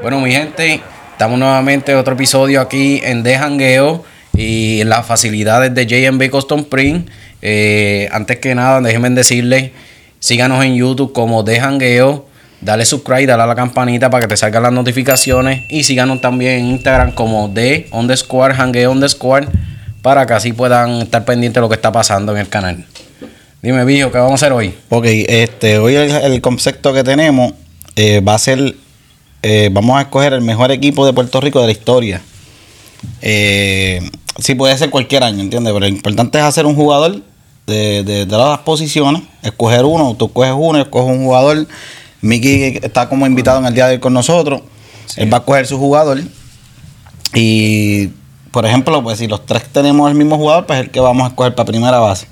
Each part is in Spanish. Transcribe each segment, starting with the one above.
Bueno, mi gente, estamos nuevamente en otro episodio aquí en De Jangueo y en las facilidades de JMB Custom Print. Eh, antes que nada, déjenme decirles, síganos en YouTube como De Jangueo, dale subscribe, dale a la campanita para que te salgan las notificaciones y síganos también en Instagram como de jangueo underscore para que así puedan estar pendientes de lo que está pasando en el canal. Dime, Viejo, ¿qué vamos a hacer hoy? Ok, este, hoy el, el concepto que tenemos eh, va a ser, eh, vamos a escoger el mejor equipo de Puerto Rico de la historia. Eh, sí puede ser cualquier año, ¿entiendes? Pero lo importante es hacer un jugador de, de, de todas las posiciones, escoger uno, tú escoges uno, escoges un jugador. Miki está como invitado en el día de hoy con nosotros. Él va a escoger su jugador. Y, por ejemplo, pues si los tres tenemos el mismo jugador, pues es el que vamos a escoger para primera base.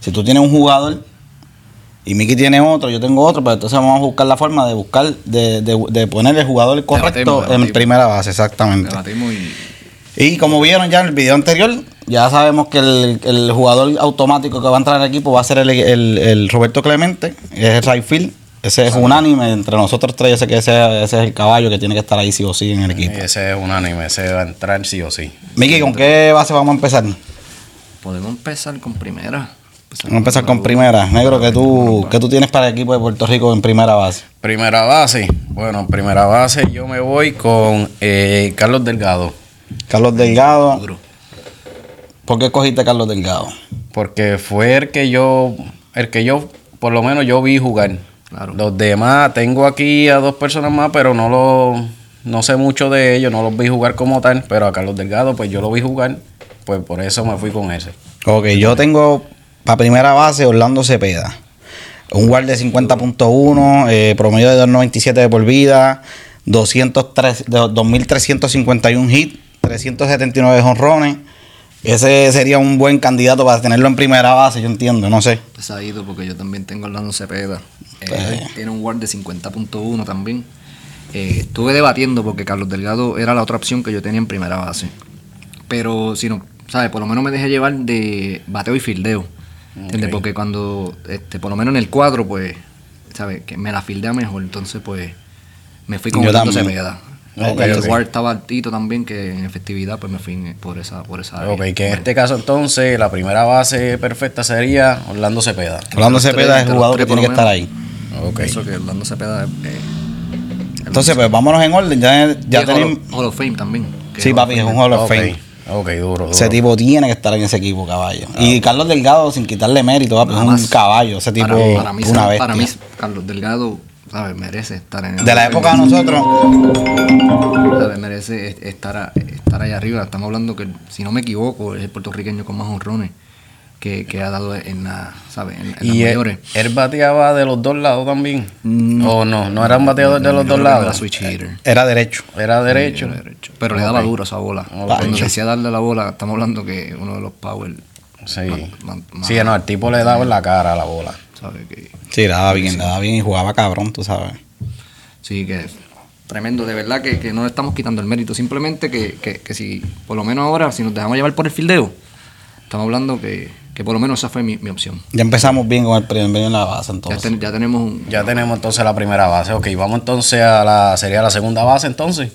Si tú tienes un jugador y Miki tiene otro, yo tengo otro, pues entonces vamos a buscar la forma de buscar, de, de, de poner el jugador correcto Debatimos, en primera base, exactamente. Y. Y como vieron ya en el video anterior, ya sabemos que el, el jugador automático que va a entrar al equipo va a ser el, el- el Roberto Clemente, es el right field. Ese es unánime entre nosotros tres. Yo sé que ese, ese es el caballo que tiene que estar ahí sí o sí en el equipo. Ese es unánime, ese va a entrar sí o sí. Miki, ¿con qué base vamos a empezar? Podemos empezar con primera. A empezar con primera. Negro, ¿qué tú, ¿qué tú tienes para el equipo de Puerto Rico en primera base? Primera base. Bueno, primera base yo me voy con eh, Carlos Delgado. Carlos Delgado. ¿Por qué cogiste a Carlos Delgado? Porque fue el que yo, el que yo, por lo menos yo vi jugar. Claro. Los demás, tengo aquí a dos personas más, pero no lo, no sé mucho de ellos, no los vi jugar como tal, pero a Carlos Delgado, pues yo lo vi jugar, pues por eso me fui con ese. Ok, yo tengo para primera base Orlando Cepeda. Un guard de 50.1, eh, promedio de 2.97 de por vida, 203, de 2.351 hits, 379 honrones. Ese sería un buen candidato para tenerlo en primera base, yo entiendo, no sé. Pesadito porque yo también tengo a Orlando Cepeda. Eh, Pues. Tiene un guard de 50.1 también. Eh, estuve debatiendo porque Carlos Delgado era la otra opción que yo tenía en primera base. Pero si no, ¿sabes? Por lo menos me dejé llevar de bateo y fildeo. ¿Entiendes? Porque cuando, este, por lo menos en el cuadro, pues, ¿sabes? Que me la fildea mejor. Entonces, pues, me fui con Orlando. Cepeda. Ok, el ok. guard estaba altito también, que en efectividad, pues me fui por esa, por esa área. Ok, que en este caso entonces la primera base perfecta sería Orlando Cepeda. Orlando los Cepeda es el jugador que tiene que estar ahí. Ok. Eso que Orlando Cepeda eh, Entonces, pues vámonos en orden. Ya, ya tenemos. Hall, of- Fame también. Sí, papi, es un. Hall of Fame. Ok, duro, duro. Ese tipo tiene que estar en ese equipo, caballo. y Carlos Delgado, sin quitarle mérito, es un caballo. Ese tipo para, para mí, una para mí, Carlos Delgado, ¿sabes? Merece estar en el de la época de nosotros, ¿Sabes? Merece est- estar, a- estar ahí arriba. Estamos hablando que, si no me equivoco, es el puertorriqueño con más honrones que, que ha dado en, la, ¿sabes? en, en Y él, mayores. él bateaba de los dos lados también. Mm. O no, no era un bateador de los dos no era lados. switch hitter. era derecho. Era derecho. Era derecho. Pero le daba duro esa bola. Cuando decía darle la bola, estamos hablando que uno de los power, Sí. Sí, no, el tipo le daba en la cara a la bola. ¿sabes? Que, Sí, le daba bien, le daba bien y jugaba cabrón, tú sabes. Sí, que es tremendo, de verdad que, que no le estamos quitando el mérito, simplemente que, que, que si, por lo menos ahora, si nos dejamos llevar por el fildeo, estamos hablando que, que por lo menos esa fue mi, mi opción. Ya empezamos bien con el primer en la base, Ya, entonces. ten- ya tenemos un... Ya tenemos entonces la primera base. Ok, vamos entonces a la. Sería la segunda base entonces.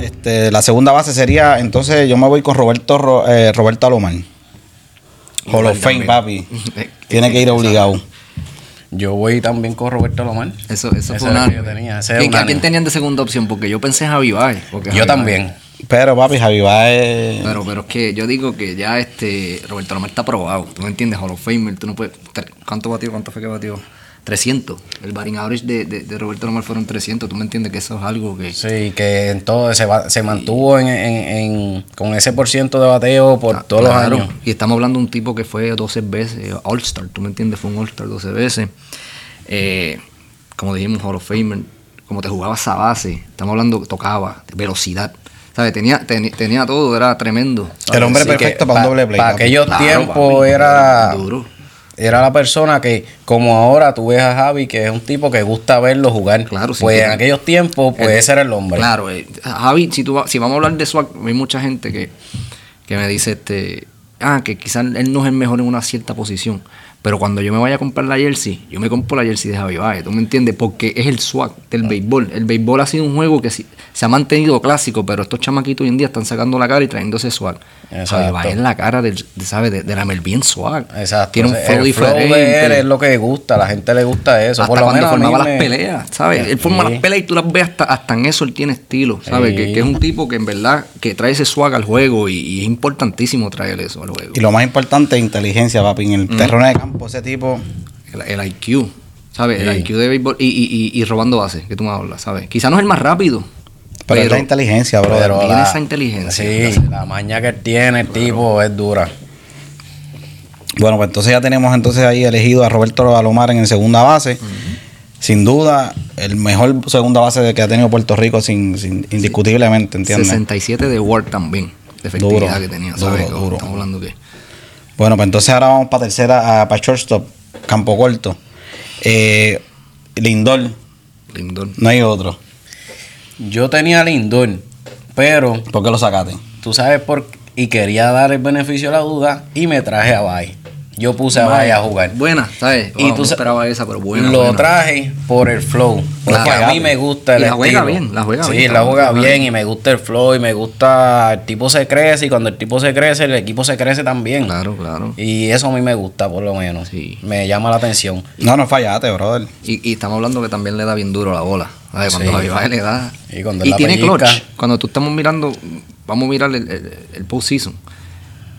Este, la segunda base sería, entonces yo me voy con Roberto Ro- eh, Roberto Alomar. Hall of Fame, papi. Tiene que ir obligado. Yo voy también con Roberto Lomar. Eso, eso Ese fue una... que yo tenía, ese era ¿Quién, tenían de segunda opción? Porque yo pensé en Javi Baez, porque Yo Javi también. Baez- Pero, papi, Javi Baez... Pero, pero es que yo digo que ya este Roberto Lomar está aprobado. Tú me entiendes, Hall of Famer, tú no puedes... ¿Cuánto batió? ¿Cuánto fue que batió? 300. El batting average de, de, de Roberto Lomar fueron 300. Tú me entiendes que eso es algo que... Sí, que en todo se, va- se mantuvo en, en- en- con ese por ciento de bateo por todos Ah, Claro, los años. Y estamos hablando de un tipo que fue 12 veces All-Star, tú me entiendes, fue un All-Star 12 veces. Eh, como dijimos, Hall of Famer, como te jugaba esa base, estamos hablando, tocaba, velocidad. ¿Sabes? Tenía, tenía todo, era tremendo. ¿sabes? El hombre Así perfecto para un doble play. Para aquellos Claro, tiempos era. Duro. era la persona que, como ahora tú ves a Javi, que es un tipo que gusta verlo jugar. Claro, sí, Pues en aquellos tiempos, pues El- ese era el hombre. Claro, eh, Javi, si, tú, si vamos a hablar de swag, hay mucha gente que, que me dice, este, ah, que quizás él no es el mejor en una cierta posición. Pero cuando yo me vaya a comprar la jersey, yo me compro la jersey de Javi Baez, ¿tú me entiendes? Porque es el swag del béisbol. El béisbol ha sido un juego que sí- se ha mantenido clásico, pero estos chamaquitos hoy en día están sacando la cara y trayendo ese swag. Exacto. Javi Baez es la cara del, de, ¿sabes? De, de la bien swag. Exacto. Tiene un El flow flow diferente. de él es lo que gusta, la gente le gusta eso. Hasta Por lo cuando menos formaba las me- peleas, ¿sabes? Él forma Sí. las peleas y tú las ves hasta, hasta en eso él tiene estilo, ¿sabes? Sí. Que, que es un tipo que en verdad que trae ese swag al juego y, y es importantísimo traer eso al juego. Y lo más importante es inteligencia, papi. En el terreno de campo, ese tipo. El, el IQ, ¿sabes? El. IQ de béisbol y, y, y, y robando bases, que tú me hablas, ¿sabes? Quizá no es el más rápido, Pero, es pero, la inteligencia, bro. Pero tiene la- esa inteligencia. Sí, la maña que tiene, el tipo, es dura. Bueno, pues entonces ya tenemos entonces ahí elegido a Roberto Alomar en segunda base. Sin duda, el mejor segunda base que ha tenido Puerto Rico, sin, sin- indiscutiblemente, ¿entiendes? 67 de Ward también, de efectividad Duro, que tenía, ¿sabes? duro, duro. Estamos hablando que... Bueno, pues entonces ahora vamos para tercera, para shortstop, campo corto. Eh, Lindor, Lindor. no hay otro. Yo tenía Lindor, pero ¿Por qué lo sacaste? tú sabes por qué. Y quería dar el beneficio de la duda y me traje a Bay. Yo puse a Bay a jugar. Buena, ¿sabes? Y tú no esperaba esa, pero buena. lo buena. traje por el flow. Porque Claro. a mí me gusta el Y la juega bien, la juega sí, bien, la juega bien y me gusta el flow y me gusta. El tipo se crece y cuando el tipo se crece, el equipo se crece también. Claro, claro. Y eso a mí me gusta, por lo menos. Sí. Me llama la atención. No, no fallaste, brother. Y, y estamos hablando que también le da bien duro la bola. ¿sabes? Cuando Sí. Javi Baez le da. Y cuando y la tiene pellizca. clutch. Cuando tú estamos mirando, vamos a mirar el, el, el postseason.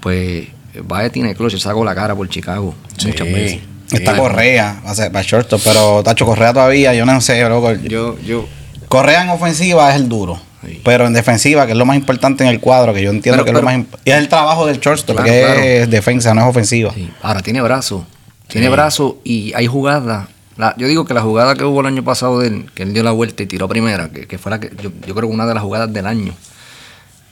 Pues Baez tiene clutch, él sacó la cara por Chicago muchas Sí. veces. Está Sí. Correa, va a ser para shortstop, pero Tacho Correa todavía, yo no sé, loco. Yo, yo. Correa en ofensiva es el duro. Sí. Pero en defensiva, que es lo más importante en el cuadro, que yo entiendo Pero- que es lo más y es el trabajo del shortstop, Claro, que claro. es defensa, no es ofensiva. sí. Ahora tiene brazo. Tiene Sí. brazo y hay jugadas. La- yo digo que la jugada que hubo el año pasado de él, que él dio la vuelta y tiró primera, que, que fue la que yo, yo creo que una de las jugadas del año.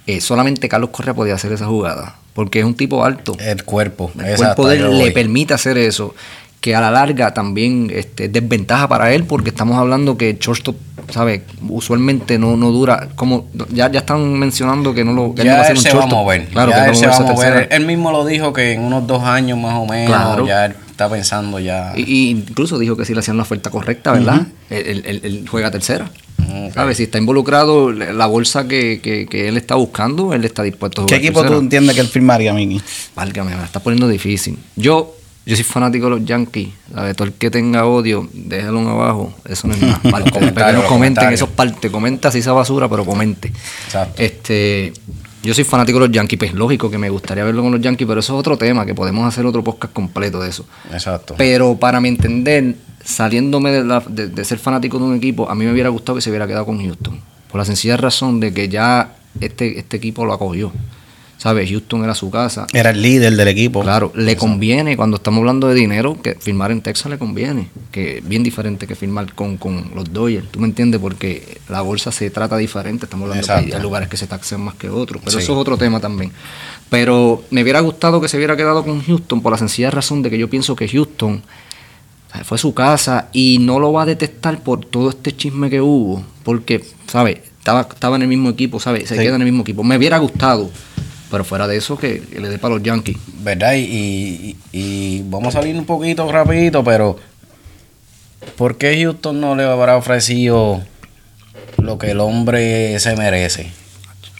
eh, solamente Carlos Correa podía hacer esa jugada. Porque es un tipo alto. El cuerpo. El exacto, cuerpo de yo él le permite hacer eso. Que a la larga también este, es desventaja para él, porque estamos hablando que shortstop, ¿sabes? Usualmente no, no dura. como Ya, ya están mencionando que no lo que él no va a ser él un se va a shortstop. mover. Claro, ya que él va se va a mover. Él mismo lo dijo que en unos dos años más o menos Claro. ya él está pensando ya. Y, y incluso dijo que si le hacían la oferta correcta, ¿verdad? él- él- él juega tercera. Ok. ¿Sabes? Si está involucrado la bolsa que, que- que él está buscando, él está dispuesto a ¿Qué jugar equipo tú entiendes que él firmaría, Miki? Válgame, me la está poniendo difícil. Yo, yo soy fanático de los Yankees. ¿sabes? Todo el que tenga odio, déjalo abajo. Eso no es nada. Parte, los comenten comentarios. esos partes. Comenta si esa basura, pero comente. Exacto. Este, yo soy fanático de los Yankees. Pues lógico que me gustaría verlo con los Yankees, pero eso es otro tema, que podemos hacer otro podcast completo de eso. Exacto. Pero para mi entender, saliéndome de, la- de- de ser fanático de un equipo, a mí me hubiera gustado que se hubiera quedado con Houston. Por la sencilla razón de que ya este, este equipo lo acogió. ¿Sabes? Houston era su casa. Era el líder del equipo. Claro, le conviene, cuando estamos hablando de dinero, que firmar en Texas le conviene, que es bien diferente que firmar con, con los Dodgers, ¿tú me entiendes? Porque la bolsa se trata diferente, estamos hablando que hay, Exacto. hay lugares que se taxan más que otros, pero Sí. eso es otro tema también. Pero me hubiera gustado que se hubiera quedado con Houston por la sencilla razón de que yo pienso que Houston fue su casa y no lo va a detestar por todo este chisme que hubo, porque, ¿sabes? Estaba, estaba en el mismo equipo, ¿sabes? Se Sí. queda en el mismo equipo. Me hubiera gustado, pero fuera de eso, que, que le dé para los Yankees. ¿Verdad? Y, y- y vamos a salir un poquito rapidito, pero ¿por qué Houston no le habrá ofrecido lo que el hombre se merece?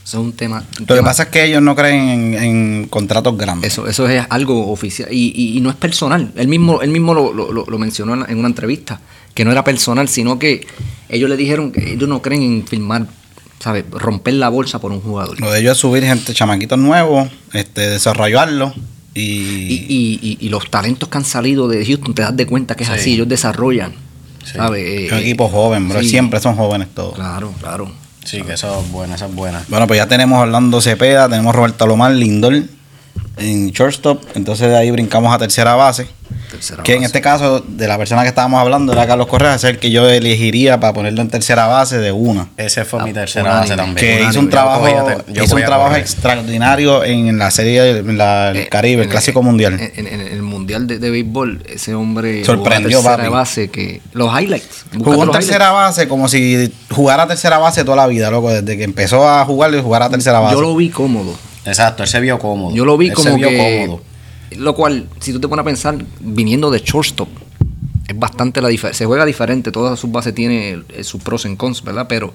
Eso es un tema. un Lo que pasa es que ellos no creen en, en contratos grandes. Eso, eso es algo oficial y, y- y no es personal. Él mismo, él mismo lo, lo- lo- lo mencionó en, en una entrevista, que no era personal, sino que ellos le dijeron que ellos no creen en firmar, ¿sabes? Romper la bolsa por un jugador. Lo de ellos es subir gente, chamaquitos nuevos, este, desarrollarlos y, Y, y- y- y los talentos que han salido de Houston, te das de cuenta que es Sí. así, ellos desarrollan, Sí. ¿sabes? es un Eh, equipo joven, bro. sí. Siempre son jóvenes todos. Claro, claro. Sí, que eso es buena, esa es buena. Bueno, pues ya tenemos Orlando Cepeda, tenemos Roberto Lomar, Lindor en shortstop. Entonces de ahí brincamos a tercera base. Tercera Que en este caso, de la persona que estábamos hablando, era Carlos Correa, es el que yo elegiría para ponerlo en tercera base de una. Ese fue mi Ah, tercera base también. Que hizo un trabajo, hizo un a trabajo extraordinario en la serie, en la- el Eh, Caribe, el Clásico Mundial. En, en- en el Mundial de, de Béisbol, ese hombre Sorprendió, jugó a tercera papi. base que los highlights. Jugó en tercera base como si jugara tercera base toda la vida, loco. Desde que empezó a jugar, y jugar a tercera base. Yo lo vi cómodo. Exacto, él se vio cómodo. Yo lo vi Él como se vio que. cómodo. Lo cual, si tú te pones a pensar, viniendo de shortstop, es bastante la diferencia. Se juega diferente, todas sus bases tienen eh, sus pros y cons, ¿verdad? Pero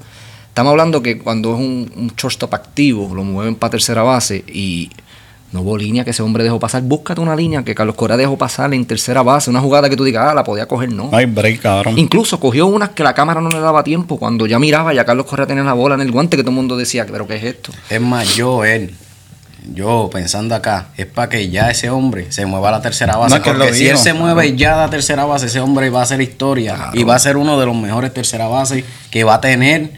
estamos hablando que cuando es un, un shortstop activo, lo mueven para tercera base y no hubo línea que ese hombre dejó pasar. Búscate una línea que Carlos Correa dejó pasar en tercera base, una jugada que tú digas, ah, la podía coger, no. No hay break, cabrón. Incluso cogió unas que la cámara no le daba tiempo. Cuando ya miraba, ya Carlos Correa tenía la bola en el guante, que todo el mundo decía, pero ¿qué es esto? Es más, yo, él, yo pensando acá, es para que ya ese hombre se mueva a la tercera base. No, porque si él se mueve ya a la tercera base, ese hombre va a hacer historia. Claro. Y va a ser uno de los mejores tercera bases que va a tener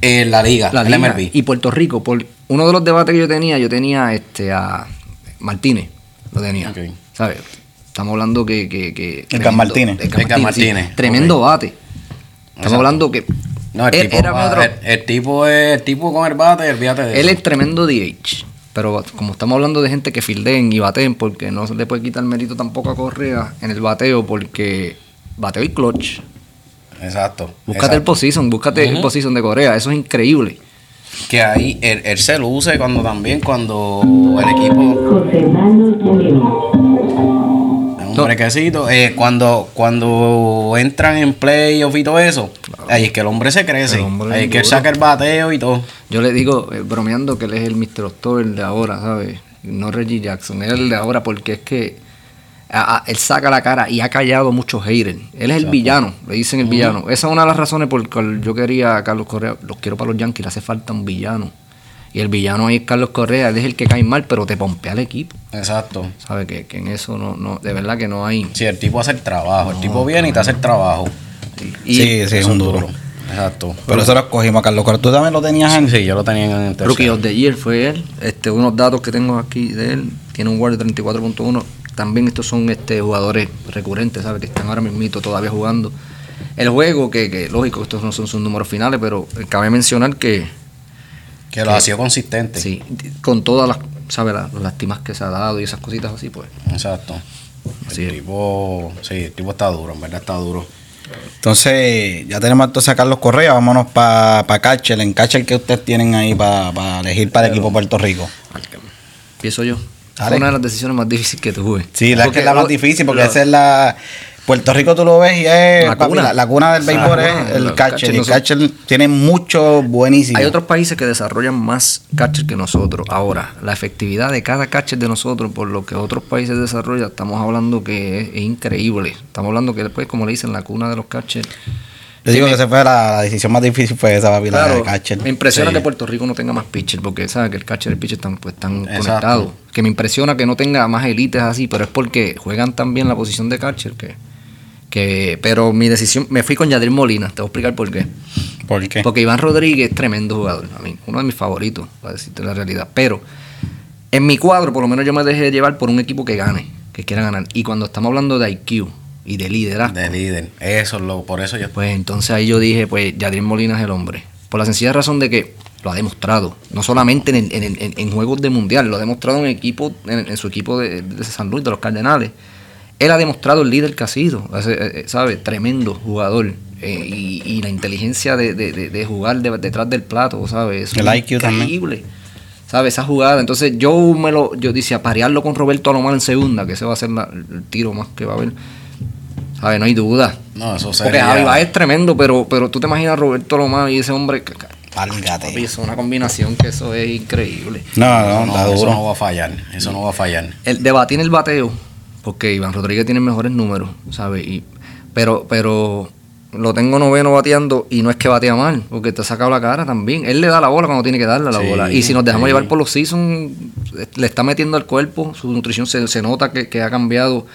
en la liga, la el liga MLB. y Puerto Rico. Por uno de los debates que yo tenía, yo tenía este a Martínez, lo tenía. Ok. ¿Sabes? Estamos hablando que. que, que Edgar Martínez. Edgar Edgar Martínez, sí. Tremendo bate. Estamos Exacto. hablando que. No, el él tipo, era otro- el, el tipo es el tipo con el bate, olvídate de él eso. es tremendo DH. Pero como estamos hablando de gente que fildeen y baten, porque no se le puede quitar mérito tampoco a Correa en el bateo, porque bateo y clutch. Exacto. Búscate el position, búscate el position de Corea, eso es increíble. Que ahí él, él se luce cuando también, cuando el equipo José Manuel brequecito. Eh, cuando, cuando entran en playoff y todo eso, ahí es que el hombre se crece. Hombre ahí es que él saca el bateo y todo. Yo le digo, eh, bromeando, que él es el Mr. October de ahora, ¿sabes? No Reggie Jackson, él es el de ahora porque es que a- a- él saca la cara y ha callado muchos haters. Él es el villano, le dicen el villano. Esa es una de las razones por las que yo quería a Carlos Correa, los quiero para los Yankees, le hace falta un villano. Y el villano ahí es Carlos Correa, él es el que cae mal, pero te pompea al equipo. Exacto. ¿Sabes? Que, que en eso no, no, de verdad que no hay. Si el tipo hace el trabajo, el tipo viene y te hace el trabajo. Y sí, sí, es un duro. Exacto. Pero eso lo escogimos a Carlos Correa. ¿Tú también lo tenías en? Sí, yo lo tenía en el tercero. Rookie of the Year fue él. Este, unos datos que tengo aquí de él. Tiene un WAR de 34.1. También estos son este, jugadores recurrentes, ¿sabes? Que están ahora mismito todavía jugando. El juego, que, que lógico, estos no son sus números finales, pero cabe mencionar que Que lo ha sido consistente. sí, con todas las, ¿sabes? Las, las lastimas que se ha dado y esas cositas así, pues. Exacto. Así el es. tipo, sí, el tipo está duro, en verdad está duro. Entonces, ya tenemos entonces a Carlos Correa. Vámonos para pa Catcher. En Catcher, que ustedes tienen ahí para elegir para el equipo Puerto Rico? Empiezo yo. Fue una de las decisiones más difíciles que tuve. Sí, la que es la más difícil porque lo- esa es la. Puerto Rico tú lo ves y es La cuna. la, la cuna del béisbol, es el catcher. no el catcher tiene mucho buenísimo. Hay otros países que desarrollan más catcher que nosotros. Ahora, la efectividad de cada catcher de nosotros por lo que otros países desarrollan, estamos hablando que es, es increíble. Estamos hablando que después, como le dicen, la cuna de los catchers. Yo digo que esa fue la, la decisión más difícil fue esa, papi, la de Claro, catcher. me impresiona Sí. que Puerto Rico no tenga más pitcher, porque sabe que el catcher y el pitcher están, pues, están Exacto. conectados. Que me impresiona que no tenga más élites así, pero es porque juegan tan bien la posición de catcher que, que pero mi decisión, me fui con Yadril Molina, te voy a explicar por qué. ¿Por qué? Porque Iván Rodríguez es tremendo jugador, a mí, uno de mis favoritos, para decirte la realidad. Pero en mi cuadro, por lo menos yo me dejé llevar por un equipo que gane, que quiera ganar. Y cuando estamos hablando de IQ y de liderazgo, De líder. Eso es lo, por eso yo. pues entonces ahí yo dije, pues Yadriel Molina es el hombre. Por la sencilla razón de que lo ha demostrado. No solamente en, en- en- en juegos de mundial, lo ha demostrado en equipo, en, en su equipo de, de San Luis, de los Cardenales. Él ha demostrado el líder que ha sido, eh, eh, ¿sabe? Tremendo jugador. Eh, y, y la inteligencia de, de- jugar de- detrás del plato, ¿sabes? Es El IQ también. increíble. ¿Sabes? Esa jugada. Entonces yo me lo, yo decía, parearlo con Roberto Alomar en segunda, que ese va a ser la- el tiro más que va a haber. ¿Sabes? No hay duda. No, eso Porque sería. Javi Baez es tremendo, pero, pero tú te imaginas a Roberto Lomar y ese hombre. Válgate. Es una combinación que eso es increíble. No, no, no, eso no va a fallar. Eso no va a fallar. El debatir el bateo, porque Iván Rodríguez tiene mejores números, ¿sabes? Y, pero, pero lo tengo noveno bateando y no es que batea mal, porque te ha sacado la cara también. Él le da la bola cuando tiene que darle la Sí, bola. Y si nos dejamos sí. llevar por los seasons, le está metiendo al cuerpo, su nutrición se, se nota que, que ha cambiado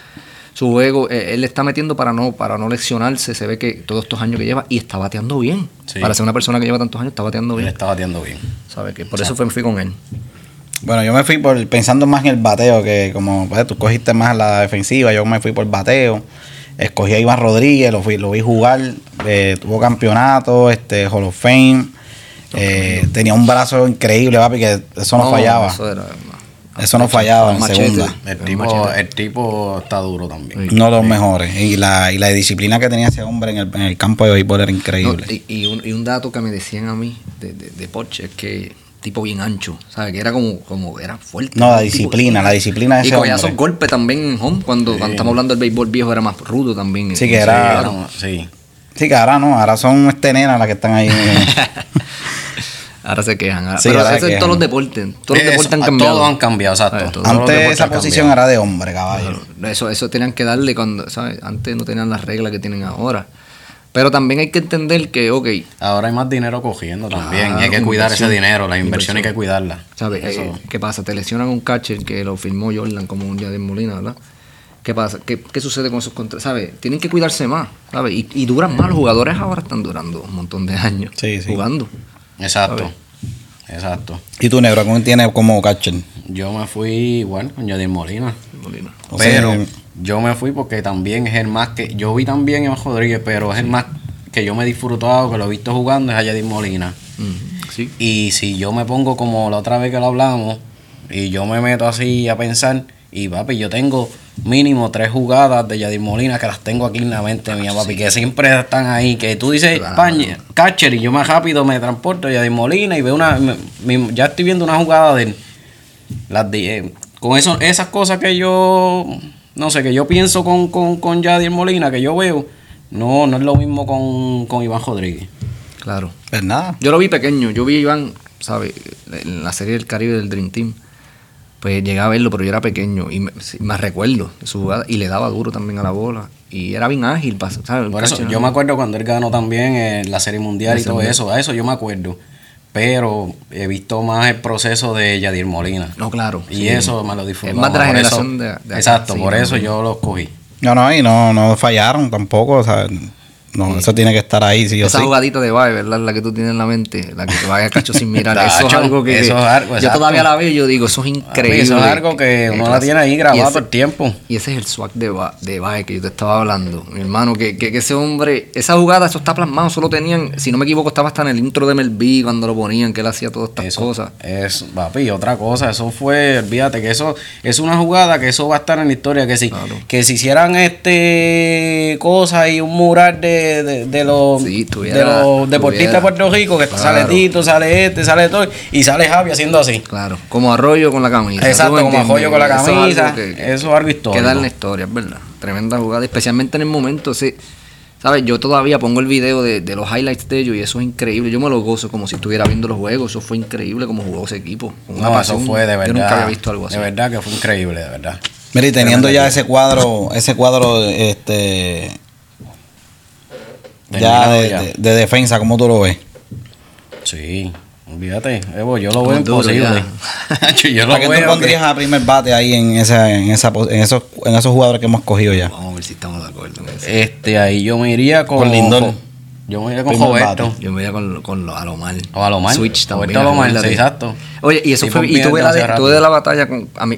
su juego. Eh, Él le está metiendo para no, para no lesionarse. Se ve que todos estos años que lleva y está bateando bien. Sí. Para ser una persona que lleva tantos años, está bateando Él bien. está bateando bien. ¿Sabes? Que por eso fue, fui con él. Bueno, yo me fui por pensando más en el bateo, que como pues, tú cogiste más la defensiva, yo me fui por bateo. Escogí a Iván Rodríguez, lo, fui, lo vi jugar, eh, tuvo campeonato, este, Hall of Fame. eh, tenía un brazo increíble, papi, que eso no, fallaba. Eso era, Eso no fallaba en Machete. segunda. El tipo, el tipo está duro también. Uno de los mejores. Y la, y la disciplina que tenía ese hombre en el, en el campo de béisbol era No, increíble. y, y un, y un dato que me decían a mí de, de, de Porsche es que tipo bien ancho, ¿sabes? Que era como, como era fuerte. No, la tipo- disciplina, la disciplina de Y ese cogía hombre. esos golpes también en home, cuando, cuando estamos hablando del béisbol viejo era más rudo también. Sí, que era- no, sí. Sí, que ahora no, ahora son este nena las que están ahí. Ahora se quejan. ahora- Sí, pero ahora eso en todos los deportes. Todos los deportes han cambiado. Todos han cambiado, exacto. Los Antes esa posición cambiado. era de hombre, caballo. Eso, eso tenían que darle cuando, ¿sabes? Antes no tenían las reglas que tienen ahora. Pero también hay que entender que, ok, Ahora hay más dinero cogiendo también. Y hay que cuidar ese dinero. La inversión hay que cuidarla. ¿sabes? Eso. Eh, ¿Qué pasa? Te lesionan un catcher que lo firmó Jordan como un Jaden Molina, ¿verdad? ¿Qué pasa? ¿Qué, qué sucede con esos contratos? ¿Sabes? Tienen que cuidarse más, ¿sabes? Y, y duran más. Los jugadores ahora están durando un montón de años Sí, sí. jugando. Exacto. Exacto. ¿Y tu negro? ¿Cómo tiene como catcher? Yo me fui igual con Yadir Molina. Molina. O sea, pero eh, yo me fui porque también es el más que. Yo vi también a Rodríguez, pero es el más que yo me he disfrutado, que lo he visto jugando, es a Yadir Molina. Sí. Y si yo me pongo como la otra vez que lo hablamos, y yo me meto así a pensar, y papi, yo tengo mínimo tres jugadas de Yadir Molina que las tengo aquí en la mente mía, papi, que siempre están ahí, que tú dices. "Pañe, catcher, y yo más rápido me transporto a Yadir Molina y veo una, me- me- ya estoy viendo una jugada de él. Las de, eh, con eso, esas cosas que yo, no sé, que yo pienso con, con, con Yadier Molina, que yo veo, no, no es lo mismo con, con Iván Rodríguez. Claro. Pues nada. Yo lo vi pequeño. Yo vi a Iván, ¿sabes? En la serie del Caribe del Dream Team. Pues llegué a verlo, pero yo era pequeño. Y me, recuerdo su jugada. Y le daba duro también a la bola. Y era bien ágil, ¿sabes? Por eso, yo ¿no? me acuerdo cuando él ganó también en la Serie Mundial La y todo eso, a eso yo me acuerdo. Pero he visto más el proceso de Yadier Molina. No, claro. Y sí. eso me lo disfruto. Es más de la Por eso- generación de- de acá, Exacto, sí, por no, eso no. yo lo cogí. No, no, y no, no fallaron tampoco. O sea, no, eso tiene que estar ahí, o Esa jugadita de Bae, ¿verdad? La que tú tienes en la mente, la que te vaya a cacho sin mirar. eso es algo que. eso es algo, yo todavía la veo y yo digo, eso es increíble. Eso es algo que Eh, uno la tiene ahí todo el tiempo. Y ese es el swag de, de que yo te estaba hablando, mi hermano, que, que, que ese hombre, esa jugada, eso está plasmado, solo tenían, si no me equivoco, estaba hasta en el intro de Melví cuando lo ponían, que él hacía todas estas Eso cosas. es, papi, otra cosa, eso fue, olvídate que eso es una jugada que eso va a estar en la historia, que si, Claro. que si hicieran este cosas y un mural de, de, de los, Sí, de los deportistas de tuviera. Puerto Rico, que Claro. sale Tito, sale este, sale todo, y sale Javi haciendo así. Claro, como arroyo con la camisa. Exacto, ¿tú me como? Arroyo con la Eso es camisa, algo que- eso es algo histórico. Queda en la historia, es verdad. Tremenda jugada, especialmente en el momento. Sí, ¿Sabes? Yo todavía pongo el video de, de los highlights de ellos y eso es increíble. Yo me lo gozo como si estuviera viendo los juegos. Eso fue increíble como jugó ese equipo. con una No, eso pasión. fue de verdad. Yo nunca había visto algo así. De verdad que fue increíble, de verdad. Mira, y teniendo ya ese cuadro, ese cuadro, este, ya de, ya. de- de defensa, ¿cómo tú lo ves? Sí, olvídate, Evo, yo lo veo imposible. yo lo ¿Para qué tú pondrías que- a primer bate ahí en esa, en esa, en esos, en esos jugadores que hemos cogido ya? Vamos a ver si estamos de acuerdo en eso. Este, ahí yo me iría con, Con Lindor. Yo me iría con Primer Roberto. bate. Yo me voy a con, con lo- Alomar. O Alomar. Switch también. Roberto Alomar, sí, exacto. Oye, y eso fue. Y tuve la, de, tuve de la batalla con. A mí,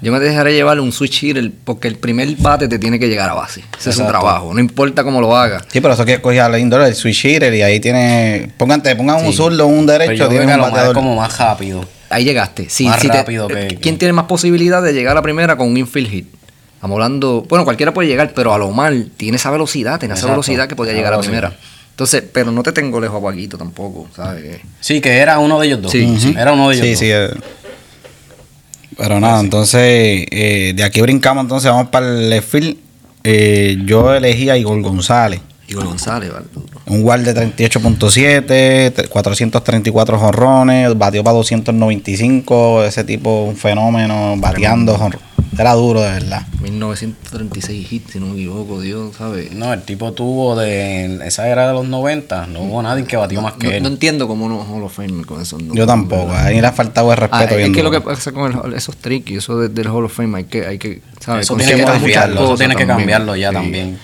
yo me dejaré llevar un switch hitter porque el primer bate te tiene que llegar a base. Ese es un trabajo. No importa cómo lo haga. Sí, pero eso que cogía a Lindor, el switch hitter, y ahí tiene, pongan, te pongan un Sí. zurdo, un Pero derecho, tiene que un bateador. como más rápido. Ahí llegaste. Sí, Más sí te- rápido que- ¿Quién tiene más posibilidad de llegar a la primera con un infield hit? Estamos hablando. Bueno, cualquiera puede llegar, pero Alomar tiene esa velocidad, tiene esa velocidad que podía llegar a la primera. Entonces, pero no te tengo lejos a Paquito tampoco, ¿sabes? Sí, que era uno de ellos dos. Sí, sí. Era uno de ellos Sí, dos. sí. eh. Pero nada, entonces, eh, de aquí brincamos, entonces vamos para el left field. Eh, yo elegí a Igor González. Igor González, ¿vale? Un guard de 38.7, tre- 434 jonrones, batió para 295, ese tipo, un fenómeno, bateando, era duro de verdad. 1936 hits, si no me equivoco, Dios, ¿sabes? No, el tipo tuvo de esa era de los 90, no hubo nadie que batió más que No, él. no entiendo cómo no Hall of Fame con esos números, Yo tampoco, ¿verdad? ahí le ha faltado el Ah, respeto. es bien que lo que pasa con el- esos tricks y eso de- del Hall of Fame hay que, hay que ¿sabes? eso tiene que modificarlo, eso tiene que cambiarlo ya Sí. también.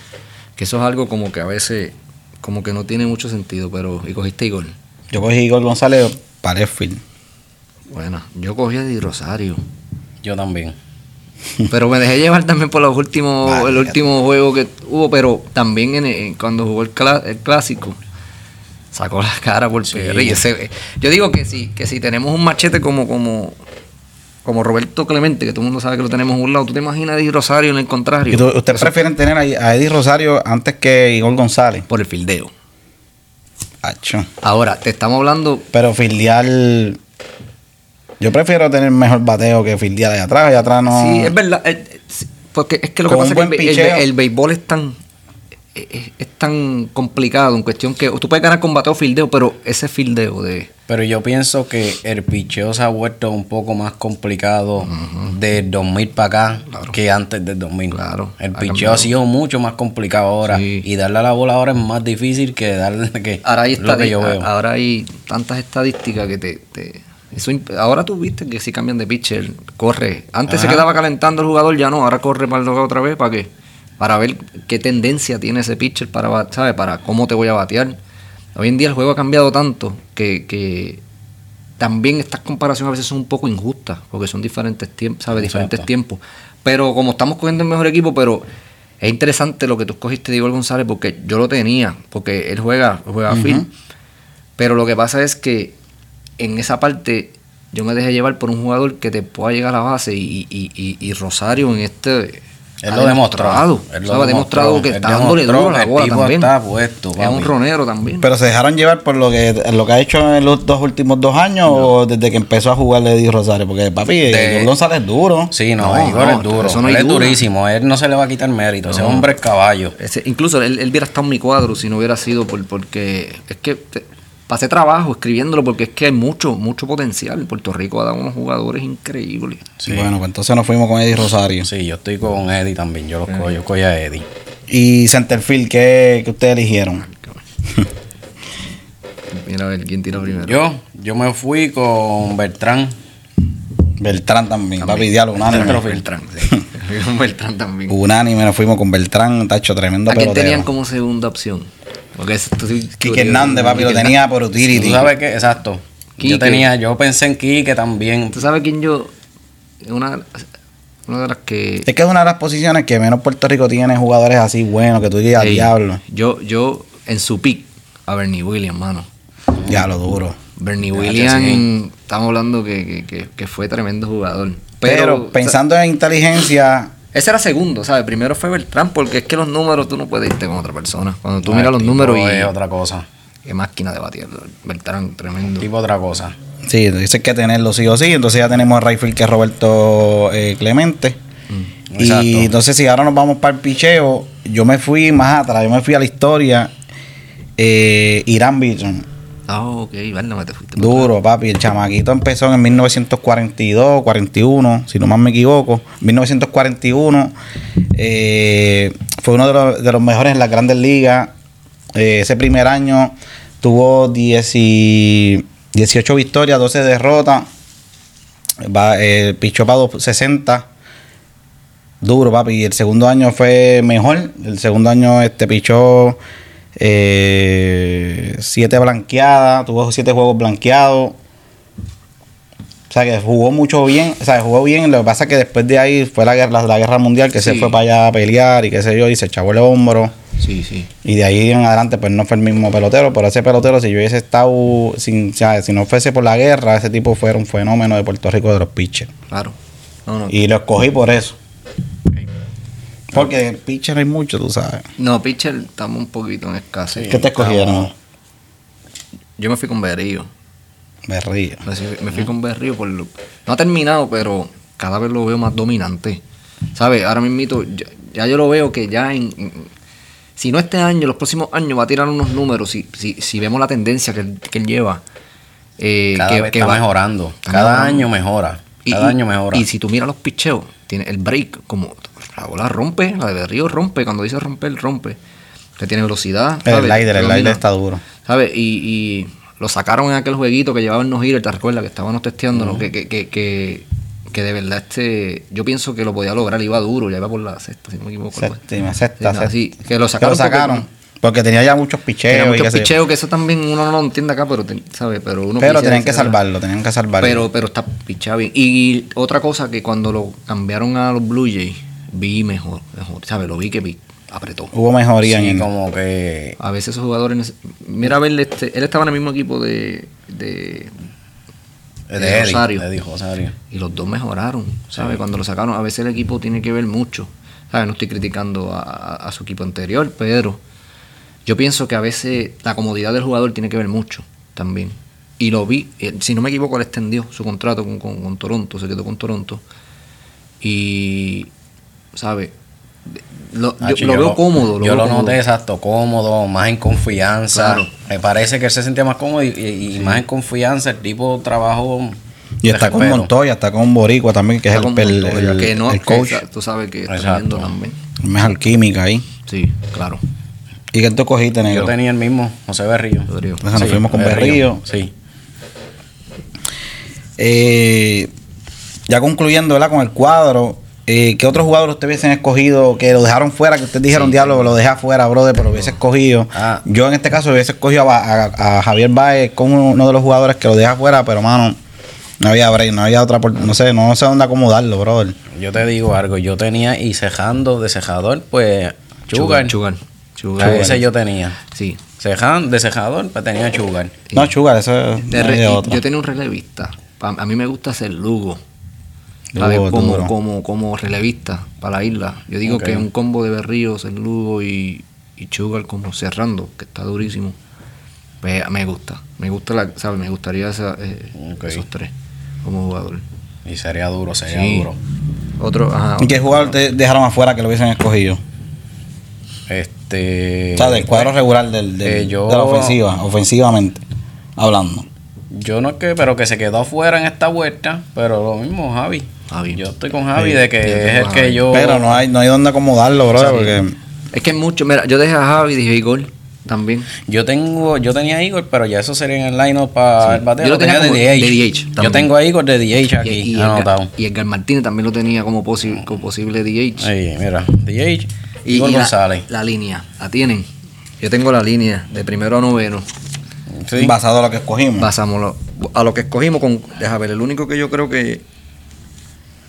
Que eso es algo como que a veces como que no tiene mucho sentido, pero y cogiste Igor. Yo cogí Igor González para field. Bueno, yo cogí a Di Rosario, Yo también. pero me dejé llevar también por los últimos Vale, el último juego que hubo, pero también en, en- cuando jugó el, clásico sacó la cara por Sí. PR. Y ese- yo digo que sí, que si tenemos un machete como como como Roberto Clemente, que todo el mundo sabe que lo tenemos en un lado, ¿tú te imaginas a Eddie Rosario en el contrario? ¿Y tú- ¿Ustedes Eso- prefieren tener a, a Eddie Rosario antes que Igor González? Por el fildeo. Acho. Ahora, te estamos hablando Pero fildear. Yo prefiero tener mejor bateo que fildear allá atrás. Allá atrás no. Sí, es verdad. eh, eh, porque es que lo que pasa es que el, béisbol es tan. Es, es- es tan complicado en cuestión que tú puedes ganar con bateo fildeo, pero ese fildeo de. Pero yo pienso que el picheo se ha vuelto un poco más complicado del 2000 para acá que antes del 2000. Claro, El ha picheo cambiado. ha sido mucho más complicado ahora. Sí. Y darle a la bola ahora es más difícil que darle que Ahora hay, lo que yo veo. ahora hay tantas estadísticas que te. te- eso, ahora tú viste que si cambian de pitcher, corre. Antes se quedaba calentando el jugador, ya no. Ahora corre para el otra vez. ¿Para qué? Para ver qué tendencia tiene ese pitcher para, ¿sabes? Para cómo te voy a batear. Hoy en día el juego ha cambiado tanto que, que también estas comparaciones a veces son un poco injustas, porque son diferentes tiempos, ¿sabes? Diferentes Exacto. tiempos. Pero como estamos cogiendo el mejor equipo, pero es interesante lo que tú escogiste de Igor González, porque yo lo tenía, porque él juega, juega a Phil. Pero lo que pasa es que en esa parte yo me dejé llevar por un jugador que te pueda llegar a la base y, y, y, y Rosario en este... Él ha lo demostrado, Él lo ¿sabes? Ha demostrado que está dándole duro a la bola también. está puesto, es un ronero también. Pero se dejaron llevar por lo que lo que ha hecho en los dos últimos dos años o desde que empezó a jugar Eddie Rosario. Porque papi, De- Igor González es duro. Sí, no, No, Igor no, es duro. eso él es durísimo. Él no se le va a quitar mérito. Ese hombre es caballo. Ese- incluso él, él hubiera estado en mi cuadro si no hubiera sido por, porque es que pasé trabajo escribiéndolo porque es que hay mucho, mucho potencial. Puerto Rico ha dado unos jugadores increíbles. Sí. Bueno, pues entonces nos fuimos con Eddie Rosario. Sí, yo estoy con Eddie también. Yo lo cojo, yo cojo a Eddie. Y Centerfield, ¿qué, qué ustedes eligieron? Mira a ver quién tira primero. Yo, yo me fui con Bertrán. Beltrán también, papi, diálogo, unánime. Beltrán, sí. Con Beltrán también. Unánime, nos fuimos con Beltrán, tacho, tremendo ¿A quién pelotero. tenían como segunda opción? Porque eso- esto sí- Quique Hernández, papi, lo tenía por utility. ¿Tú sabes qué? Exacto. Quique. Yo tenía, yo pensé en Quique también. ¿Tú sabes quién yo? Una, una de las que. Es que es una de las posiciones que menos Puerto Rico tiene jugadores así buenos, que tú digas, Ey, diablo. Yo, yo, en su pick, a Bernie Williams, mano. Diablo duro. Bernie Ya, Williams, sí. estamos hablando que, que, que, que fue tremendo jugador. Pero, Pero, pensando en inteligencia, ese era segundo, ¿sabes? Primero fue Beltrán, porque es que los números tú no puedes irte con otra persona. Cuando tú No, miras los números y. Es otra cosa. Qué máquina de batir. Beltrán, tremendo. Tipo otra cosa. sí, dice que tenerlo sí o sí. Entonces ya tenemos a Rayfield que es Roberto eh, Clemente. Mm. Exacto. Y entonces si ahora nos vamos para el picheo, yo me fui más atrás, yo me fui a la historia. Eh, Irán Beaton. Ah, ok, vale, me te fuiste. Duro, papi. El chamaquito empezó en 1942, 41, si no más me equivoco. 1941. eh, fue uno de los, de los mejores en las grandes ligas. Eh, ese primer año tuvo 10 y- 18 victorias, 12 derrotas. Va, eh, pichó para 60. Duro, papi. Y el segundo año fue mejor. El segundo año este pichó eh, siete blanqueadas, tuvo siete juegos blanqueados. O sea que jugó mucho bien, o sea, jugó bien. Lo que pasa es que después de ahí fue la guerra, la guerra mundial, que se fue para allá a pelear y qué sé yo, y se echó el hombro. Sí, sí. Y de ahí en adelante, pues no fue el mismo pelotero. Pero ese pelotero, si yo hubiese estado, sin, o sea, si no fuese por la guerra, ese tipo fuera un fenómeno de Puerto Rico de los pitchers. Claro. No, no. Y lo escogí por eso. Porque pitcher hay mucho, tú sabes. No, pitcher, estamos un poquito en escaso. ¿Qué te escogieron? Yo me fui con Berrío. Me río. Me fui, me fui con Berrío por lo- No ha terminado, pero cada vez lo veo más dominante. ¿Sabes? Ahora mismo ya, ya yo lo veo que ya en, en- Si no este año, los próximos años va a tirar unos números. Si, si, si vemos la tendencia que él, que él lleva. eh, Cada que, vez que está va- mejorando. Cada mejorando. año mejora. Y- Cada y- año mejora. Y si tú miras los picheos, tiene el break, como la bola rompe, la de Berrío rompe, cuando dice romper, rompe. Que tiene velocidad. El slider, el slider está duro. ¿Sabes? Y, y lo sacaron en aquel jueguito que llevaban no hitter, ¿te recuerdas? Que estábamos testeándolo, que, que, que, que, que de verdad este, yo pienso que lo podía lograr, iba duro, ya iba por la sexta, si no me equivoco. Séptima, sexta, Sí, sexta. sí, que lo Que sacaron. lo sacaron. porque- Porque tenía ya muchos picheos. y muchos yo. picheos, que eso también uno no lo entiende acá, pero, ¿sabes? Pero uno Pero tenían que salvarlo, tenían que salvarlo. Pero, pero está pichado bien. Y otra cosa que cuando lo cambiaron a los Blue Jays, vi mejor, mejor, ¿sabes? Lo vi que vi, apretó. Hubo mejoría Sí, en el. como que. A veces esos jugadores. Mira, a ver, este, él estaba en el mismo equipo de. de De, de Eddie, Rosario. Eddie Rosario. Y los dos mejoraron, ¿sabes? Cuando lo sacaron, a veces el equipo tiene que ver mucho. ¿Sabes? No estoy criticando a, a- a su equipo anterior, pero yo pienso que a veces la comodidad del jugador tiene que ver mucho también. Y lo vi, eh, si no me equivoco, él extendió su contrato con, con- con Toronto, se quedó con Toronto. Y, ¿sabes? Lo, Ah, yo, chico, lo veo cómodo. yo veo lo cómodo. noté exacto, cómodo, más en confianza. Claro. Me parece que él se sentía más cómodo y, y- y más en confianza. El tipo trabajó. Y está con Montoya, está con Boricua también, que es Está el, Montoya, el- que no- el que coach. tú sabes que está Exacto. también. Mejor química ahí. Sí, claro. ¿Y qué tú cogiste, negro? Yo tenía el mismo, José Berrillo. Berrío. Entonces nos fuimos con Berrío. Sí. Eh, ya concluyendo ¿verdad? con el cuadro, eh, ¿qué otros jugadores ustedes hubiesen escogido que lo dejaron fuera? Que ustedes dijeron, diablo, lo dejé afuera, brother, pero lo hubiese escogido. Ah. Yo en este caso hubiese escogido a, a- a Javier Baez como uno de los jugadores que lo deja afuera, pero mano, no había break, no había otra, por- no sé, no sé dónde acomodarlo, brother. Yo te digo algo, yo tenía y cejando de cejador, pues Chugar. Chugar. A Chugar. ese yo tenía. Sí. Cejan, de cejador, pues tenía Chugar. No, Chugar, eso es no yo tenía un relevista. A mí me gusta hacer Lugo. Lugo, ¿sabes? Como, duro. como, como relevista para la isla. Yo digo Ok. que un combo de Berríos, el Lugo y, y Sugar como cerrando, que está durísimo. Pues me gusta. Me gusta la, ¿sabes? Me gustaría esa- eh, esos tres como jugador. Y sería duro, sería Sí. duro. Otro, ajá. ¿Y qué jugador te dejaron afuera que lo hubiesen escogido? Este. O sea, del cuadro regular del, del- eh, yo- de la ofensiva, ofensivamente, hablando. Yo no es que, pero que se quedó afuera en esta vuelta, pero lo mismo, Javi. Javi. Yo estoy con Javi Sí, de que es el que yo. Pero no hay, no hay dónde acomodarlo, bro, porque Es que es mucho. Mira, yo dejé a Javi, dije Igor también. Yo tengo, yo tenía a Igor, pero ya eso sería en el line para Sí. el bateo. Yo lo tenía de DH. de DH Yo tengo a Igor de DH aquí, y, y anotado. Edgar, y Edgar Martínez también lo tenía como, posi- como posible DH. Ahí, mira, DH. Y, Igor y la, González. la línea, la tienen. Yo tengo la línea de primero a noveno. Sí. basado a lo que escogimos. Basámoslo a lo que escogimos con. Deja ver, el único que yo creo que.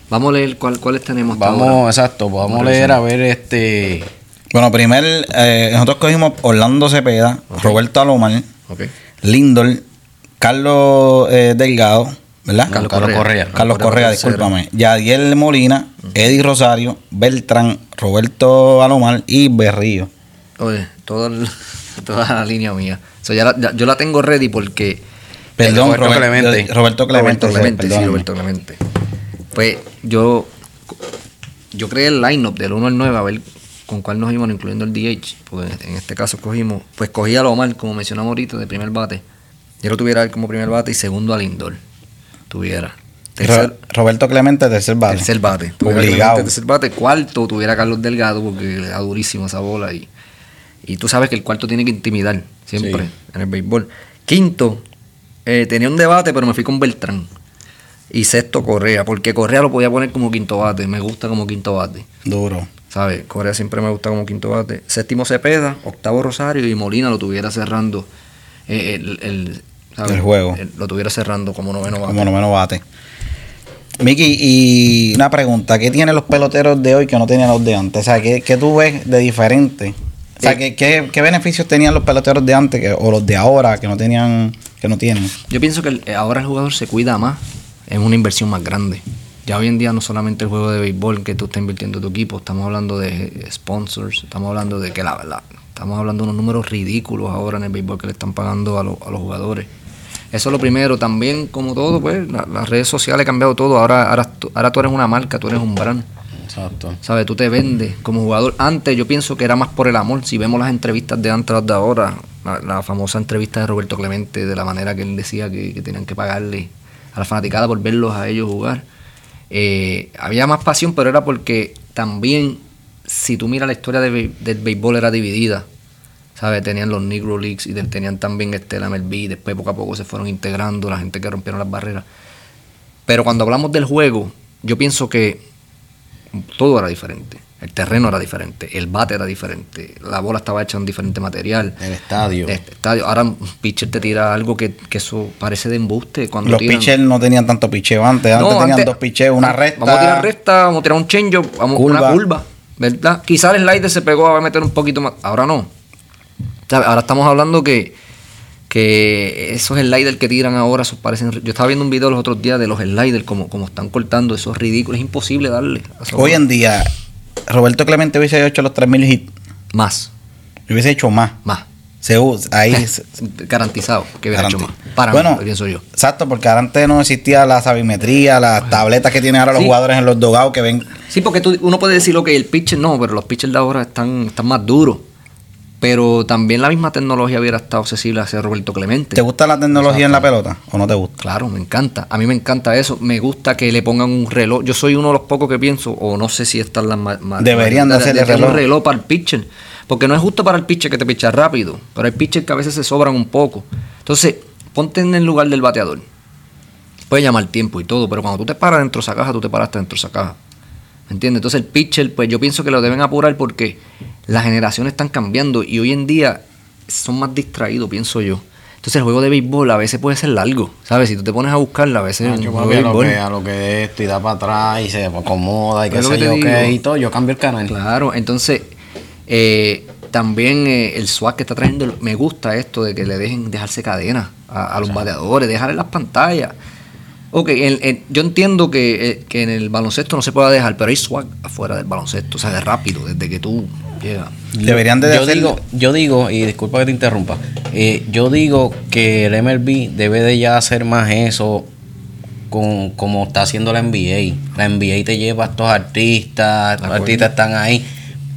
Vamos a leer cuál, cuáles tenemos hasta Vamos, ahora. exacto, vamos a leer a ver este. Bueno, primero eh, nosotros cogimos Orlando Cepeda, Roberto Alomar, Ok. Lindor, Carlos eh, Delgado, ¿verdad? Carlos Correa. Carlos Correa, discúlpame. Yadiel Molina, Eddie Rosario, Beltrán, Roberto Alomar y Berrío. Oye, todo el- toda la línea mía. O sea, ya la- ya- yo la tengo ready porque. Perdón, Roberto Robert- Clemente. Roberto Clemente. Roberto Clemente, sí. Roberto Clemente. Pues yo. Yo creé el lineup del 1 al 9 a ver con cuál nos íbamos, incluyendo el DH. Pues en este caso cogimos. Pues cogí a Lomar, como mencionamos ahorita, de primer bate. Yo lo tuviera él como primer bate y segundo a Lindor. Tuviera. Tercer, Roberto Clemente, tercer bate. tercer bate. Obligado. Clemente, tercer bate. Cuarto tuviera a Carlos Delgado porque le da durísimo esa bola. Y, y tú sabes que el cuarto tiene que intimidar siempre Sí. en el béisbol. Quinto, eh, tenía un debate, pero me fui con Beltrán. Y sexto, Correa, porque Correa lo podía poner como quinto bate. Me gusta como quinto bate. Duro. ¿Sabes? Correa siempre me gusta como quinto bate. Séptimo Cepeda, octavo Rosario y Molina lo tuviera cerrando eh, el, el- ¿sabes? El juego. El- lo tuviera cerrando como noveno bate. Como no menos bate. Miki, y una pregunta, ¿qué tienen los peloteros de hoy que no tenían los de antes? O sea, ¿qué, qué tú ves de diferente? O sea, Eh, ¿qué, qué, qué beneficios tenían los peloteros de antes que- o los de ahora que no tenían, que no tienen? Yo pienso que el- eh, ahora el jugador se cuida más, es una inversión más grande. Ya hoy en día no solamente el juego de béisbol que tú estás invirtiendo en tu equipo, estamos hablando de sponsors, estamos hablando de que la verdad, estamos hablando de unos números ridículos ahora en el béisbol que le están pagando a, lo- a los jugadores. Eso es lo primero, también como todo, pues la- las redes sociales han cambiado todo, ahora, ahora, ahora tú eres una marca, tú eres un brand. Exacto. ¿Sabes? Tú te vendes como jugador. Antes yo pienso que era más por el amor. Si vemos las entrevistas de antes de ahora, la, famosa entrevista de Roberto Clemente, de la manera que él decía que, que tenían que pagarle a la fanaticada por verlos a ellos jugar. eh, había más pasión, pero era porque también, si tú miras la historia de del béisbol, era dividida. ¿Sabes? Tenían los Negro Leagues y del- tenían también este, la MLB. Después, poco a poco, se fueron integrando la gente que rompieron las barreras. Pero cuando hablamos del juego, yo pienso que todo era diferente. El terreno era diferente, el bate era diferente, la bola estaba hecha en diferente material. El estadio. Este estadio. Ahora un pitcher te tira algo que, que eso parece de embuste. Cuando Los tiran. pitchers no tenían tanto picheo antes. Antes No, tenían antes- dos picheos, una recta. Vamos a tirar recta, vamos a tirar un change vamos a Curva. una curva. ¿Verdad? Quizás el slider se pegó a meter un poquito más. Ahora no. Ahora estamos hablando que que esos sliders que tiran ahora, esos parecen. Yo estaba viendo un video los otros días de los sliders, como, como están cortando, eso es ridículo, es imposible darle. esos- Hoy en día, Roberto Clemente hubiese hecho los 3000 hits. Más, Hubiese hecho más. más. Se usa, ahí Garantizado que hubiera hecho más. Para bueno, mí, pienso yo. Exacto, porque antes no existía la sabimetría, las tabletas que tienen ahora los Sí. jugadores en los dogados que ven. Sí, porque tú- uno puede decir, ok, el pitcher no, pero los pitchers de ahora están, están más duros. Pero también la misma tecnología hubiera estado accesible hacia Roberto Clemente. ¿Te gusta la tecnología en la pelota o no te gusta? Claro, me encanta. A mí me encanta eso. Me gusta que le pongan un reloj. Yo soy uno de los pocos que pienso, o no sé si están las ma- Deberían de hacerle reloj. un reloj para el pitcher. Porque no es justo para el pitcher que te picha rápido, pero hay pitchers que a veces se sobran un poco. Entonces, ponte en el lugar del bateador. Puedes llamar tiempo y todo, pero cuando tú te paras dentro de esa caja, tú te paraste dentro de esa caja. ¿Me entiendes? Entonces el pitcher, pues yo pienso que lo deben apurar porque las generaciones están cambiando y hoy en día son más distraídos, pienso yo. Entonces el juego de béisbol a veces puede ser largo, ¿sabes? Si tú te pones a buscarla, a veces es un juego de a, lo que, a lo que esto y da para atrás y se acomoda y qué sé yo qué y todo, yo cambio el canal. Claro, entonces eh, también eh, el swag que está trayendo, me gusta esto de que le dejen dejarse cadena a, a los bateadores, dejar en las pantallas. Ok, el- el- yo entiendo que, eh, que en el baloncesto no se pueda dejar, pero hay swag afuera del baloncesto, o sea, de rápido, desde que tú Deberían de yo hacer- digo, yo digo, y disculpa que te interrumpa, eh, yo digo que el MLB debe de ya hacer más eso con, como está haciendo la NBA. La NBA te lleva a estos artistas, acuerdo. artistas están ahí.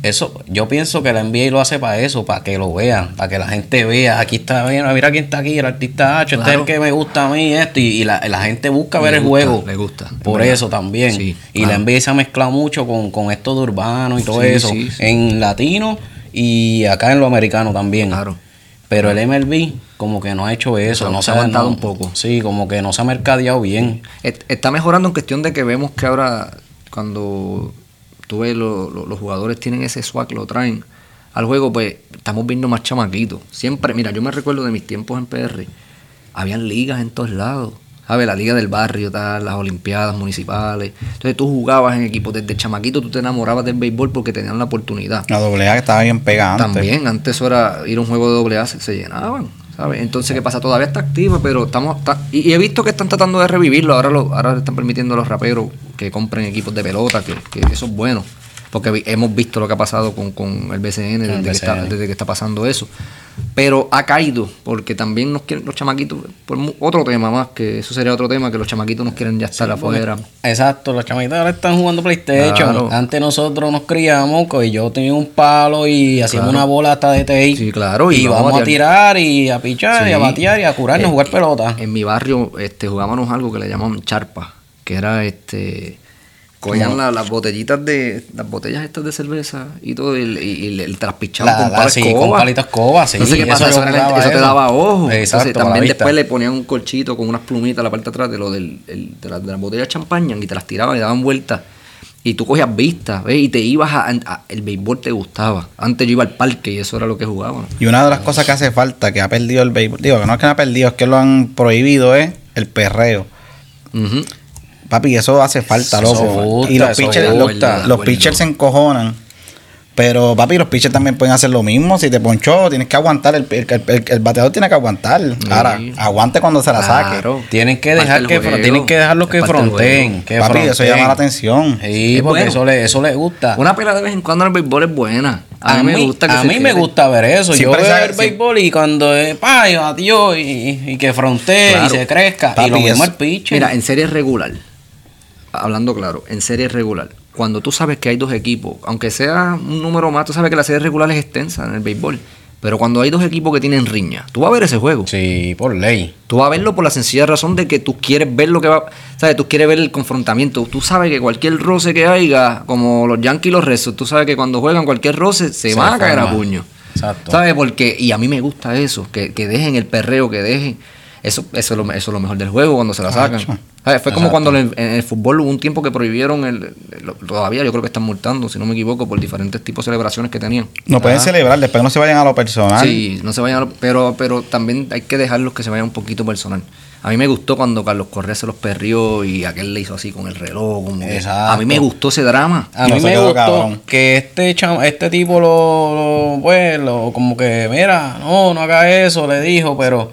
Eso, yo pienso que la NBA lo hace para eso, para que lo vean, para que la gente vea, aquí está, mira, mira quién está aquí, el artista H, este es el que me gusta a mí, esto, y, y la, la gente busca ver el juego. le gusta, Por eso también. Sí, y claro. la NBA se ha mezclado mucho con, con esto de urbano y todo Sí, eso, sí, en latino y acá en lo americano también. Claro. Pero el MLB como que no ha hecho eso, no se ha aguantado no- un poco. Sí, como que no se ha mercadeado bien. Está mejorando en cuestión de que vemos que ahora cuando tú ves lo- lo- los jugadores tienen ese swag, lo traen al juego, pues estamos viendo más chamaquitos. Siempre, mira, yo me recuerdo de mis tiempos en PR, habían ligas en todos lados. ¿Sabes? La liga del barrio, tal, las olimpiadas municipales. Entonces tú jugabas en equipos desde chamaquito, tú te enamorabas del béisbol porque tenían la oportunidad. La doble A que estaba bien pegada antes. También, antes eso era ir a un juego de doble A, se, se llenaban, ¿sabes? Entonces, ¿qué pasa? Todavía está activa, pero estamos... ta- y, y he visto que están tratando de revivirlo, ahora lo, ahora le están permitiendo a los raperos que compren equipos de pelota, que, que eso es bueno, porque hemos visto lo que ha pasado con, con el BCN desde, el Que está, BCN. desde que está pasando eso. Pero ha caído, porque también nos quieren los chamaquitos, por otro tema más, que eso sería otro tema, que los chamaquitos nos quieren ya estar afuera. Exacto, los chamitos ahora están jugando PlayStation. Claro. Antes nosotros nos criamos, y yo tenía un palo y hacíamos Claro. una bola hasta de TI. Sí, claro, y Y, vamos a tirar. y a pichar y a batear y a curarnos, Eh, a jugar pelota. En mi barrio este, jugábamos algo que le llamaban charpa, que era este cogían la- las botellitas de las botellas estas de cerveza y todo y, y- y le- te las pichaban La- con la- palo sí, escoba. con palito escoba, sí, Entonces, ¿qué eso pasa? Eso, te daba ojo. Exacto, Entonces, la también después le ponían un colchito con unas plumitas a la parte de atrás de lo del el- de, la, de las botellas de champaña y te las tiraban y daban vueltas. Y tú cogías vistas, ¿ves? Y te ibas a, a- El béisbol te gustaba. Antes yo iba al parque y eso era lo que jugaba. Y una de las cosas que hace falta, que ha perdido el béisbol, digo que no es que no ha perdido, es que lo han prohibido, es el perreo. Ujú. Papi, eso hace falta, Eso loco. gusta, y los pitchers, gusta. los, pitchers se encojonan. Pero, papi, los pitchers también pueden hacer lo mismo. Si te ponchó, tienes que aguantar. El, el, el- el bateador tiene que aguantar. Ahora, aguante cuando se la saque. Tienen que dejar que tienen que dejarlos que Es fronteen, que Papi, eso llama la atención. Sí, Es porque bueno. eso le eso le gusta. Una pelea de vez en cuando en el béisbol es buena. A, A, mí me mí, gusta que a se mí me gusta ver eso. Siempre yo veo el béisbol y cuando eh, pa, y batió y, y que frontee Claro. y se crezca. Papi, y lo mismo eso- el pitcher. Mira, en serie regular, hablando claro, en serie regular, cuando tú sabes que hay dos equipos, aunque sea un número más, tú sabes que la serie regular es extensa en el béisbol. Pero cuando hay dos equipos que tienen riña, tú vas a ver ese juego. Sí, por ley. Tú vas a verlo por la sencilla razón de que tú quieres ver lo que va. ¿Sabes? Tú quieres ver el confrontamiento. Tú sabes que cualquier roce que haya, como los Yankees y los Rezos, tú sabes que cuando juegan cualquier roce se, Se van a caer a puño. Exacto. ¿Sabes? Porque, y a mí me gusta eso, que, que dejen el perreo, que dejen. Eso, eso, es lo, eso es lo mejor del juego cuando se la sacan. Cacho. ¿Sabes? Fue como Exacto. cuando en el, en el fútbol hubo un tiempo que prohibieron el, el- todavía yo creo que están multando, si no me equivoco, por diferentes tipos de celebraciones que tenían. No pueden celebrar, después no se vayan a lo personal. Sí, no se vayan, a lo- pero, pero también hay que dejarlos que se vayan un poquito personal. A mí me gustó cuando Carlos Correa se los perrió y aquel le hizo así con el reloj. como a mí me gustó ese drama. A mí me gustó cabrón. que este cham- este tipo lo, lo, pues, lo- como que, mira, no, no haga eso, le dijo, pero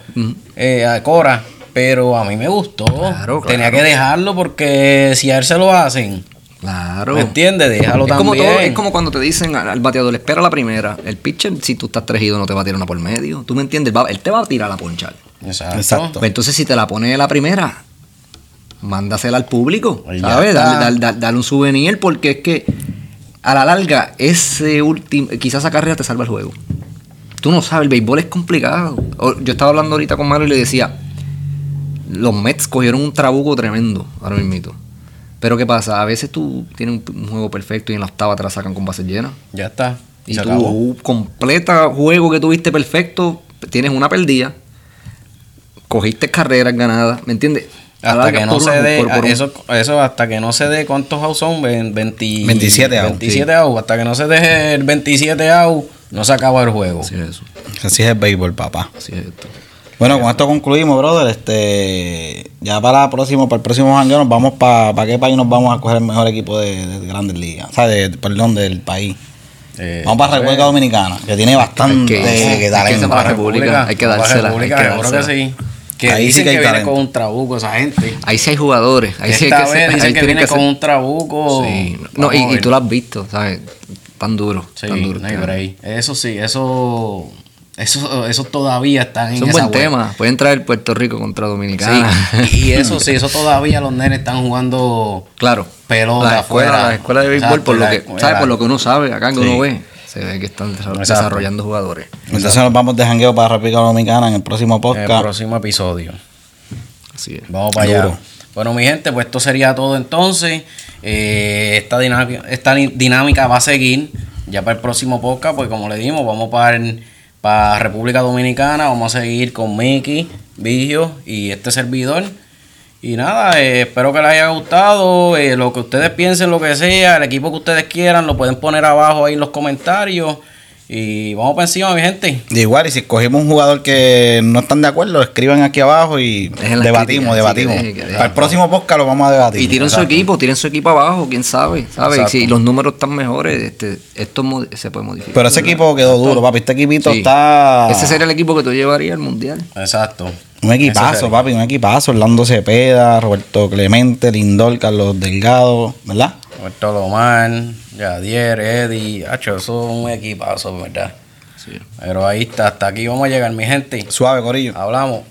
eh, a Cora, pero a mí me gustó. Claro, Tenía claro. que dejarlo porque si a él se lo hacen, Claro. ¿me entiendes? Déjalo Es como, también. todo, es como cuando te dicen al, al bateador, espera la primera. El pitcher, si tú estás tregido, no te va a tirar una por medio. ¿Tú me entiendes? Él va- él te va a tirar la ponchar. Exacto. Exacto. Pues entonces, si te la pone la primera, mándasela al público. Pues ¿Sabes? Dale, dale- dale- dale un souvenir porque es que a la larga, ese último, quizás esa carrera te salva el juego. Tú no sabes, el béisbol es complicado. Yo estaba hablando ahorita con Mario y le decía, los Mets cogieron un trabuco tremendo ahora mismo. Pero ¿qué pasa? A veces tú tienes un, un juego perfecto y en la octava te la sacan con bases llenas. Ya está. Y acabó. uh, completa juego que tuviste perfecto, tienes una perdida, cogiste carreras ganadas, ¿me entiendes? Hasta que no se dé, eso, eso hasta que no se dé, ¿cuántos outs son? Ven- 20 27 outs, 27 outs. Hasta que no se deje el 27 outs, no se acaba el juego. Así es eso, Así es el béisbol, papá. así es esto. Bueno, con esto concluimos, brother. Este, ya para el próximo, para el próximo jangueo nos vamos para, para qué país nos vamos a coger el mejor equipo de, de Grandes Ligas, o sea, de, perdón, del país. Eh, Vamos para República Dominicana, que tiene bastante Hay que- hay que para República, hay que dársela, República, hay que seguro que dársela. sí. Que Ahí sí que hay que, viene talento. con un trabuco esa gente. Ahí sí hay jugadores, ahí sí hay que vez ser- dicen ahí que tienen viene con ser- un trabuco. Sí. No, y, tú lo has visto, ¿sabes? Tan duro, Sí, tan duro. no hay este break. Eso sí, eso, eso, eso todavía está en Es un esa buen vuelta. tema. Pueden traer Puerto Rico contra Dominicana. Sí, y eso sí, eso todavía los nenes están jugando claro. pelota la escuela, afuera. la escuela de béisbol, por lo que. Por lo que uno sabe, acá que Sí. uno ve, se ve que están Exacto. desarrollando jugadores. Entonces nos vamos de jangueo para República Dominicana en el próximo En el podcast. próximo episodio. Así es. Vamos para allá. Bueno, mi gente, pues esto sería todo entonces. Eh, esta, dinámica, esta dinámica va a seguir ya para el próximo podcast, pues como le dimos, vamos para, el- República Dominicana, vamos a seguir con Mickey, Vigio y este servidor. Y nada, eh, espero que les haya gustado. eh, lo que ustedes piensen, lo que sea, el equipo que ustedes quieran, lo pueden poner abajo ahí en los comentarios. Y vamos para encima, mi gente. Y igual, y si escogimos un jugador que no están de acuerdo, escriban aquí abajo y debatimos, críticas, debatimos. que. Para el próximo podcast lo vamos a debatir. Y tienen su equipo, tienen su equipo abajo, quién sabe, ¿sabes? Exacto. Si los números están mejores, este, esto se puede modificar. Pero ese equipo quedó duro, papi. Este equipito Sí. está. Ese sería el equipo que tú llevarías al mundial. Exacto. Un equipazo, papi, un equipazo. Orlando Cepeda, Roberto Clemente, Lindor, Carlos Delgado, ¿verdad? Roberto Lomar, Yadier, Eddie, hacho, eso es un equipazo, ¿verdad? Sí. Pero ahí está, hasta aquí vamos a llegar, mi gente. Suave, Corillo. Hablamos.